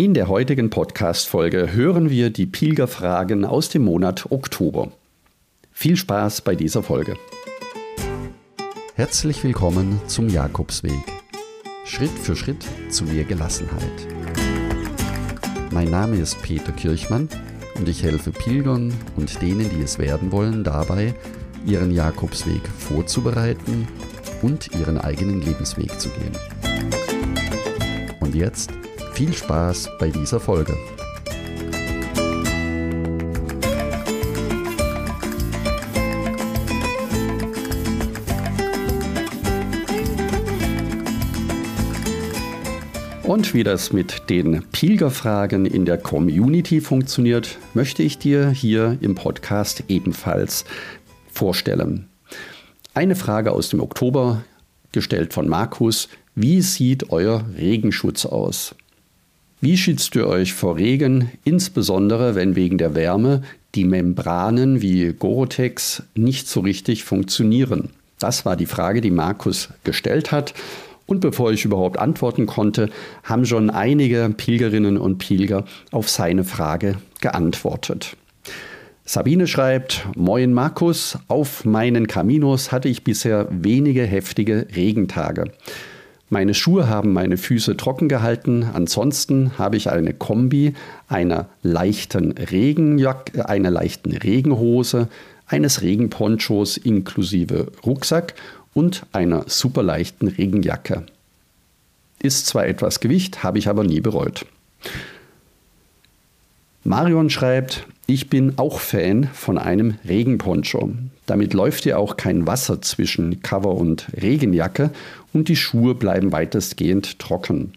In der heutigen Podcast-Folge hören wir die Pilgerfragen aus dem Monat Oktober. Viel Spaß bei dieser Folge. Herzlich willkommen zum Jakobsweg. Schritt für Schritt zu mehr Gelassenheit. Mein Name ist Peter Kirchmann und ich helfe Pilgern und denen, die es werden wollen, dabei, ihren Jakobsweg vorzubereiten und ihren eigenen Lebensweg zu gehen. Und jetzt viel Spaß bei dieser Folge. Und wie das mit den Pilgerfragen in der Community funktioniert, möchte ich dir hier im Podcast ebenfalls vorstellen. Eine Frage aus dem Oktober, gestellt von Markus. Wie sieht euer Regenschutz aus? Wie schützt ihr euch vor Regen, insbesondere wenn wegen der Wärme die Membranen wie Gorotex nicht so richtig funktionieren? Das war die Frage, die Markus gestellt hat. Und bevor ich überhaupt antworten konnte, haben schon einige Pilgerinnen und Pilger auf seine Frage geantwortet. Sabine schreibt, Moin Markus, auf meinen Caminos hatte ich bisher wenige heftige Regentage. Meine Schuhe haben meine Füße trocken gehalten. Ansonsten habe ich eine Kombi einer leichten Regenjacke, einer leichten Regenhose, eines Regenponchos inklusive Rucksack und einer super leichten Regenjacke. Ist zwar etwas Gewicht, habe ich aber nie bereut. Marion schreibt, ich bin auch Fan von einem Regenponcho. Damit läuft dir auch kein Wasser zwischen Cover und Regenjacke und die Schuhe bleiben weitestgehend trocken.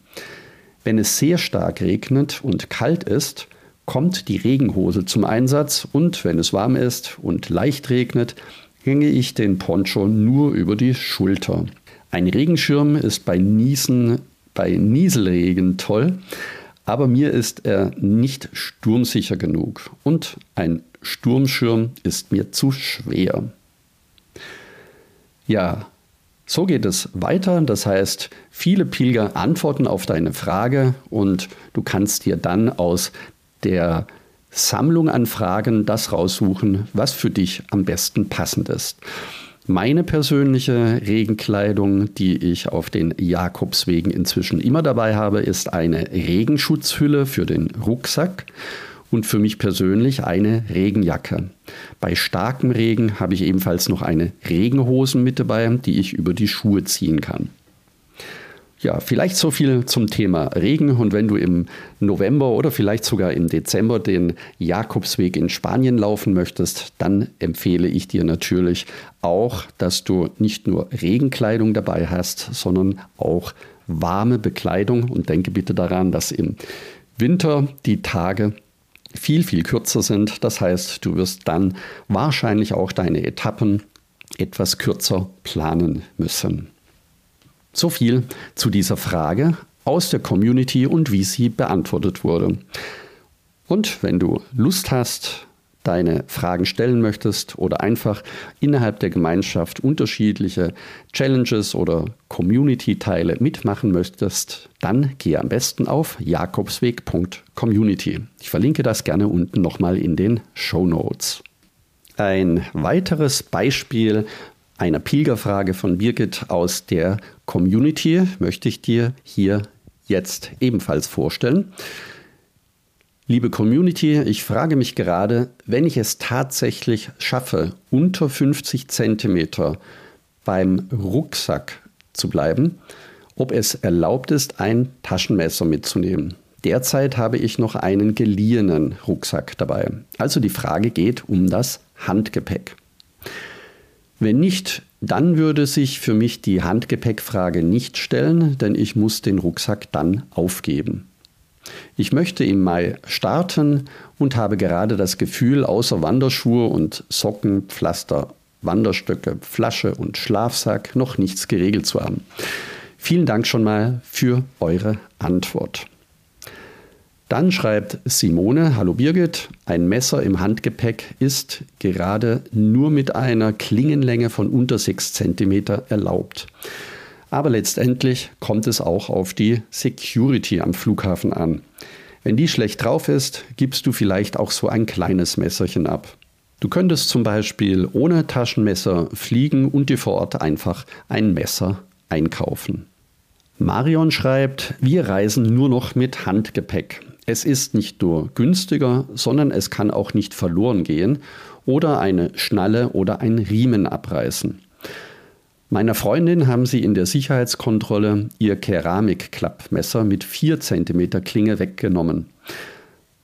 Wenn es sehr stark regnet und kalt ist, kommt die Regenhose zum Einsatz und wenn es warm ist und leicht regnet, hänge ich den Poncho nur über die Schulter. Ein Regenschirm ist bei Niesen, bei Nieselregen toll, aber mir ist er nicht sturmsicher genug und ein Sturmschirm ist mir zu schwer. Ja, so geht es weiter. Das heißt, viele Pilger antworten auf deine Frage und du kannst dir dann aus der Sammlung an Fragen das raussuchen, was für dich am besten passend ist. Meine persönliche Regenkleidung, die ich auf den Jakobswegen inzwischen immer dabei habe, ist eine Regenschutzhülle für den Rucksack und für mich persönlich eine Regenjacke. Bei starkem Regen habe ich ebenfalls noch eine Regenhosen mit dabei, die ich über die Schuhe ziehen kann. Ja, vielleicht so viel zum Thema Regen. Und wenn du im November oder vielleicht sogar im Dezember den Jakobsweg in Spanien laufen möchtest, dann empfehle ich dir natürlich auch, dass du nicht nur Regenkleidung dabei hast, sondern auch warme Bekleidung. Und denke bitte daran, dass im Winter die Tage viel, viel kürzer sind. Das heißt, du wirst dann wahrscheinlich auch deine Etappen etwas kürzer planen müssen. So viel zu dieser Frage aus der Community und wie sie beantwortet wurde. Und wenn du Lust hast, deine Fragen stellen möchtest oder einfach innerhalb der Gemeinschaft unterschiedliche Challenges oder Community-Teile mitmachen möchtest, dann gehe am besten auf jakobsweg.community. Ich verlinke das gerne unten nochmal in den Show Notes. Ein weiteres Beispiel einer Pilgerfrage von Birgit aus der Community möchte ich dir hier jetzt ebenfalls vorstellen. Liebe Community, ich frage mich gerade, wenn ich es tatsächlich schaffe, unter 50 cm beim Rucksack zu bleiben, ob es erlaubt ist, ein Taschenmesser mitzunehmen. Derzeit habe ich noch einen geliehenen Rucksack dabei. Also die Frage geht um das Handgepäck. Wenn nicht, dann würde sich für mich die Handgepäckfrage nicht stellen, denn ich muss den Rucksack dann aufgeben. Ich möchte im Mai starten und habe gerade das Gefühl, außer Wanderschuhe und Socken, Pflaster, Wanderstöcke, Flasche und Schlafsack noch nichts geregelt zu haben. Vielen Dank schon mal für eure Antwort. Dann schreibt Simone, hallo Birgit, ein Messer im Handgepäck ist gerade nur mit einer Klingenlänge von unter 6 cm erlaubt. Aber letztendlich kommt es auch auf die Security am Flughafen an. Wenn die schlecht drauf ist, gibst du vielleicht auch so ein kleines Messerchen ab. Du könntest zum Beispiel ohne Taschenmesser fliegen und dir vor Ort einfach ein Messer einkaufen. Marion schreibt, wir reisen nur noch mit Handgepäck. Es ist nicht nur günstiger, sondern es kann auch nicht verloren gehen oder eine Schnalle oder ein Riemen abreißen. Meiner Freundin haben sie in der Sicherheitskontrolle ihr Keramikklappmesser mit 4 cm Klinge weggenommen.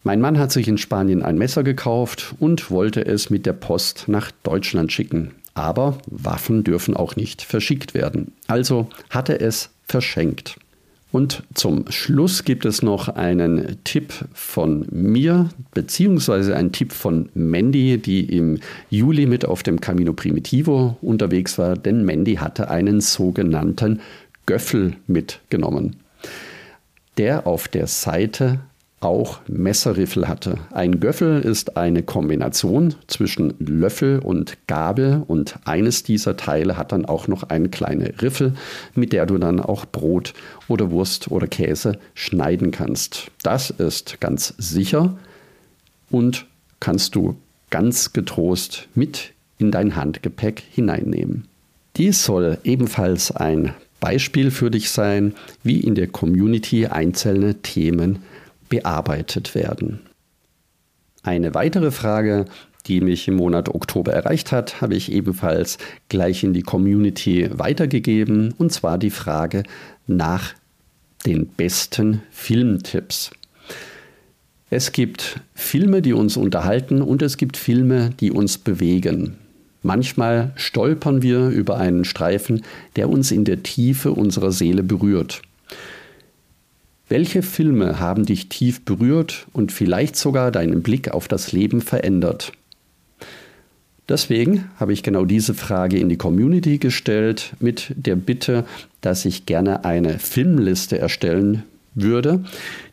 Mein Mann hat sich in Spanien ein Messer gekauft und wollte es mit der Post nach Deutschland schicken. Aber Waffen dürfen auch nicht verschickt werden. Also hatte es verschenkt. Und zum Schluss gibt es noch einen Tipp von mir, beziehungsweise einen Tipp von Mandy, die im Juli mit auf dem Camino Primitivo unterwegs war, denn Mandy hatte einen sogenannten Göffel mitgenommen, der auf der Seite auch Messerriffel hatte. Ein Göffel ist eine Kombination zwischen Löffel und Gabel und eines dieser Teile hat dann auch noch eine kleine Riffel, mit der du dann auch Brot oder Wurst oder Käse schneiden kannst. Das ist ganz sicher und kannst du ganz getrost mit in dein Handgepäck hineinnehmen. Dies soll ebenfalls ein Beispiel für dich sein, wie in der Community einzelne Themen bearbeitet werden. Eine weitere Frage, die mich im Monat Oktober erreicht hat, habe ich ebenfalls gleich in die Community weitergegeben, und zwar die Frage nach den besten Filmtipps. Es gibt Filme, die uns unterhalten und es gibt Filme, die uns bewegen. Manchmal stolpern wir über einen Streifen, der uns in der Tiefe unserer Seele berührt. Welche Filme haben dich tief berührt und vielleicht sogar deinen Blick auf das Leben verändert? Deswegen habe ich genau diese Frage in die Community gestellt mit der Bitte, dass ich gerne eine Filmliste erstellen würde,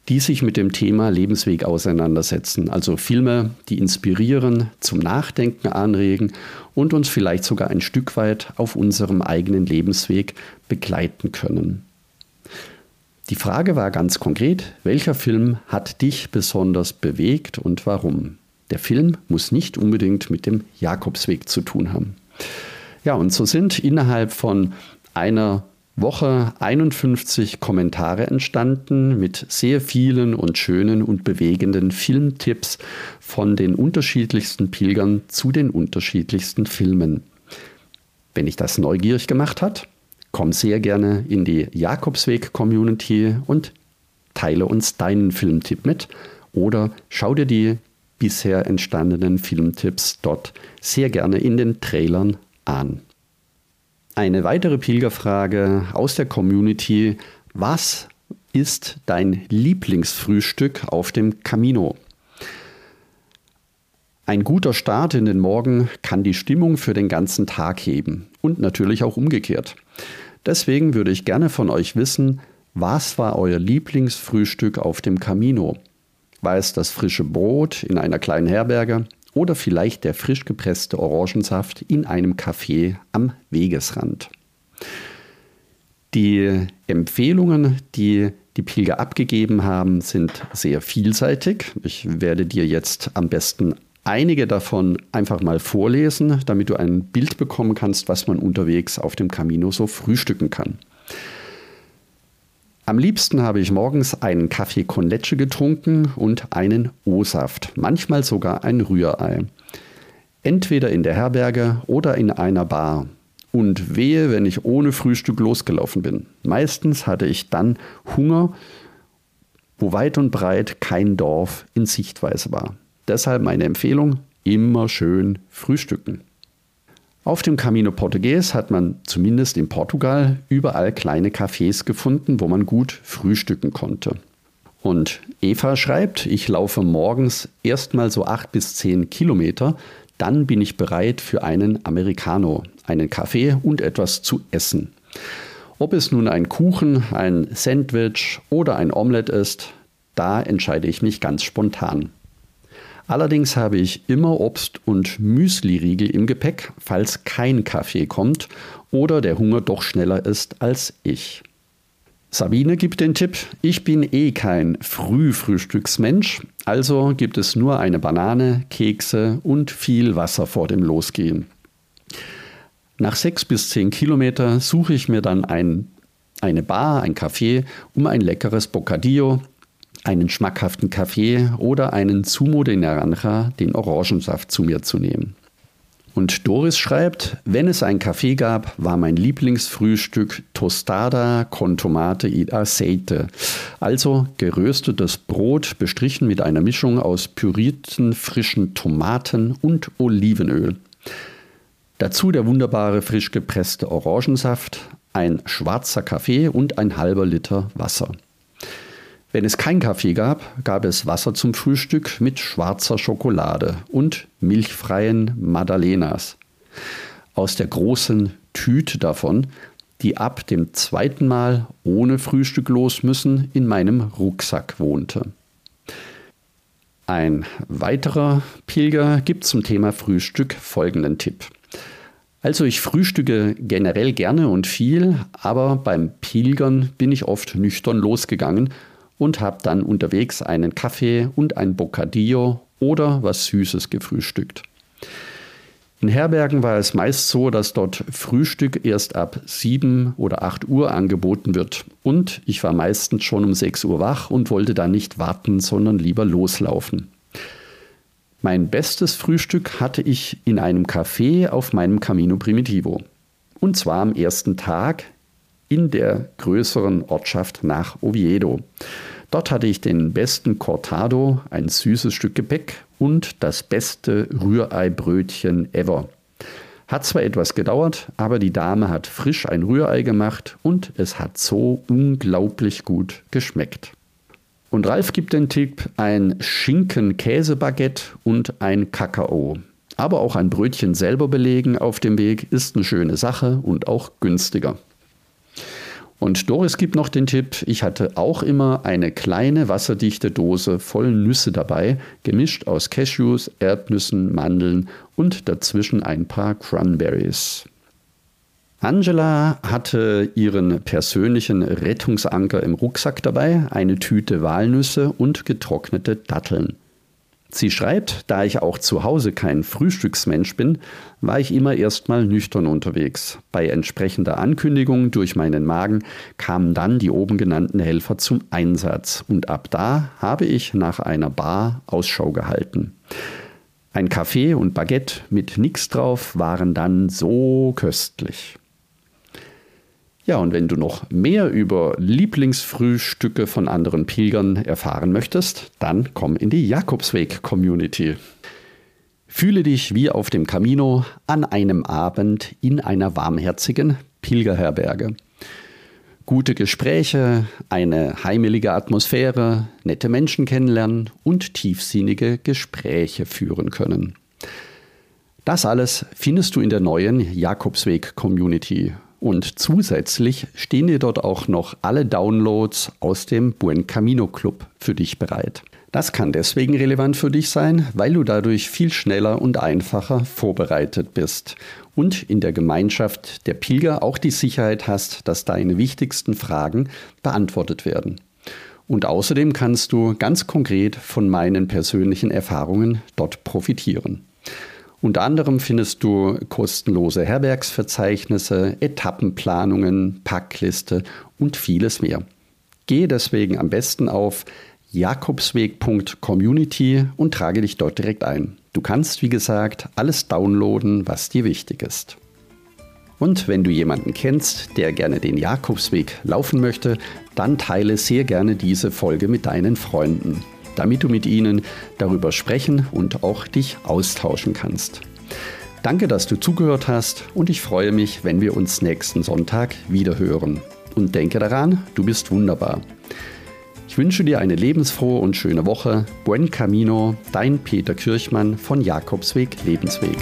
die sich mit dem Thema Lebensweg auseinandersetzen. Also Filme, die inspirieren, zum Nachdenken anregen und uns vielleicht sogar ein Stück weit auf unserem eigenen Lebensweg begleiten können. Die Frage war ganz konkret, welcher Film hat dich besonders bewegt und warum? Der Film muss nicht unbedingt mit dem Jakobsweg zu tun haben. Ja, und so sind innerhalb von einer Woche 51 Kommentare entstanden mit sehr vielen und schönen und bewegenden Filmtipps von den unterschiedlichsten Pilgern zu den unterschiedlichsten Filmen. Wenn dich das neugierig gemacht hat, Komm sehr gerne in die Jakobsweg-Community und teile uns deinen Filmtipp mit oder schau dir die bisher entstandenen Filmtipps dort sehr gerne in den Trailern an. Eine weitere Pilgerfrage aus der Community. Was ist dein Lieblingsfrühstück auf dem Camino? Ein guter Start in den Morgen kann die Stimmung für den ganzen Tag heben und natürlich auch umgekehrt. Deswegen würde ich gerne von euch wissen, was war euer Lieblingsfrühstück auf dem Camino? War es das frische Brot in einer kleinen Herberge oder vielleicht der frisch gepresste Orangensaft in einem Café am Wegesrand? Die Empfehlungen, die die Pilger abgegeben haben, sind sehr vielseitig. Ich werde dir jetzt am besten einige davon einfach mal vorlesen, damit du ein Bild bekommen kannst, was man unterwegs auf dem Camino so frühstücken kann. Am liebsten habe ich morgens einen Kaffee con leche getrunken und einen O-Saft, manchmal sogar ein Rührei. Entweder in der Herberge oder in einer Bar. Und wehe, wenn ich ohne Frühstück losgelaufen bin. Meistens hatte ich dann Hunger, wo weit und breit kein Dorf in Sichtweise war. Deshalb meine Empfehlung, immer schön frühstücken. Auf dem Camino Portugues hat man zumindest in Portugal überall kleine Cafés gefunden, wo man gut frühstücken konnte. Und Eva schreibt, ich laufe morgens erstmal so acht bis zehn Kilometer, dann bin ich bereit für einen Americano, einen Kaffee und etwas zu essen. Ob es nun ein Kuchen, ein Sandwich oder ein Omelette ist, da entscheide ich mich ganz spontan. Allerdings habe ich immer Obst- und Müsli-Riegel im Gepäck, falls kein Kaffee kommt oder der Hunger doch schneller ist als ich. Sabine gibt den Tipp, ich bin eh kein Frühfrühstücksmensch, also gibt es nur eine Banane, Kekse und viel Wasser vor dem Losgehen. Nach sechs bis zehn Kilometer suche ich mir dann ein, eine Bar, ein Café, um ein leckeres Bocadillo, einen schmackhaften Kaffee oder einen Zumo de Naranja, den Orangensaft, zu mir zu nehmen. Und Doris schreibt, wenn es ein Kaffee gab, war mein Lieblingsfrühstück Tostada con Tomate y Aceite. Also geröstetes Brot bestrichen mit einer Mischung aus pürierten frischen Tomaten und Olivenöl. Dazu der wunderbare frisch gepresste Orangensaft, ein schwarzer Kaffee und ein halber Liter Wasser. Wenn es kein Kaffee gab, gab es Wasser zum Frühstück mit schwarzer Schokolade und milchfreien Madalenas. Aus der großen Tüte davon, die ab dem zweiten Mal ohne Frühstück los müssen, in meinem Rucksack wohnte. Ein weiterer Pilger gibt zum Thema Frühstück folgenden Tipp. Also ich frühstücke generell gerne und viel, aber beim Pilgern bin ich oft nüchtern losgegangen und habe dann unterwegs einen Kaffee und ein Bocadillo oder was Süßes gefrühstückt. In Herbergen war es meist so, dass dort Frühstück erst ab 7 oder 8 Uhr angeboten wird. Und ich war meistens schon um 6 Uhr wach und wollte dann nicht warten, sondern lieber loslaufen. Mein bestes Frühstück hatte ich in einem Café auf meinem Camino Primitivo. Und zwar am ersten Tag in der größeren Ortschaft nach Oviedo. Dort hatte ich den besten Cortado, ein süßes Stück Gepäck und das beste Rührei-Brötchen ever. Hat zwar etwas gedauert, aber die Dame hat frisch ein Rührei gemacht und es hat so unglaublich gut geschmeckt. Und Ralf gibt den Tipp, ein Schinken-Käse-Baguette und ein Kakao. Aber auch ein Brötchen selber belegen auf dem Weg ist eine schöne Sache und auch günstiger. Und Doris gibt noch den Tipp, ich hatte auch immer eine kleine wasserdichte Dose voll Nüsse dabei, gemischt aus Cashews, Erdnüssen, Mandeln und dazwischen ein paar Cranberries. Angela hatte ihren persönlichen Rettungsanker im Rucksack dabei, eine Tüte Walnüsse und getrocknete Datteln. Sie schreibt, da ich auch zu Hause kein Frühstücksmensch bin, war ich immer erstmal nüchtern unterwegs. Bei entsprechender Ankündigung durch meinen Magen kamen dann die oben genannten Helfer zum Einsatz und ab da habe ich nach einer Bar Ausschau gehalten. Ein Kaffee und Baguette mit nix drauf waren dann so köstlich. Ja, und wenn du noch mehr über Lieblingsfrühstücke von anderen Pilgern erfahren möchtest, dann komm in die Jakobsweg-Community. Fühle dich wie auf dem Camino an einem Abend in einer warmherzigen Pilgerherberge. Gute Gespräche, eine heimelige Atmosphäre, nette Menschen kennenlernen und tiefsinnige Gespräche führen können. Das alles findest du in der neuen Jakobsweg-Community und zusätzlich stehen dir dort auch noch alle Downloads aus dem Buen Camino Club für dich bereit. Das kann deswegen relevant für dich sein, weil du dadurch viel schneller und einfacher vorbereitet bist und in der Gemeinschaft der Pilger auch die Sicherheit hast, dass deine wichtigsten Fragen beantwortet werden. Und außerdem kannst du ganz konkret von meinen persönlichen Erfahrungen dort profitieren. Unter anderem findest du kostenlose Herbergsverzeichnisse, Etappenplanungen, Packliste und vieles mehr. Gehe deswegen am besten auf jakobsweg.community und trage dich dort direkt ein. Du kannst, wie gesagt, alles downloaden, was dir wichtig ist. Und wenn du jemanden kennst, der gerne den Jakobsweg laufen möchte, dann teile sehr gerne diese Folge mit deinen Freunden damit du mit ihnen darüber sprechen und auch dich austauschen kannst. Danke, dass du zugehört hast und ich freue mich, wenn wir uns nächsten Sonntag wieder hören. Und denke daran, du bist wunderbar. Ich wünsche dir eine lebensfrohe und schöne Woche. Buen Camino, dein Peter Kirchmann von Jakobsweg Lebensweg.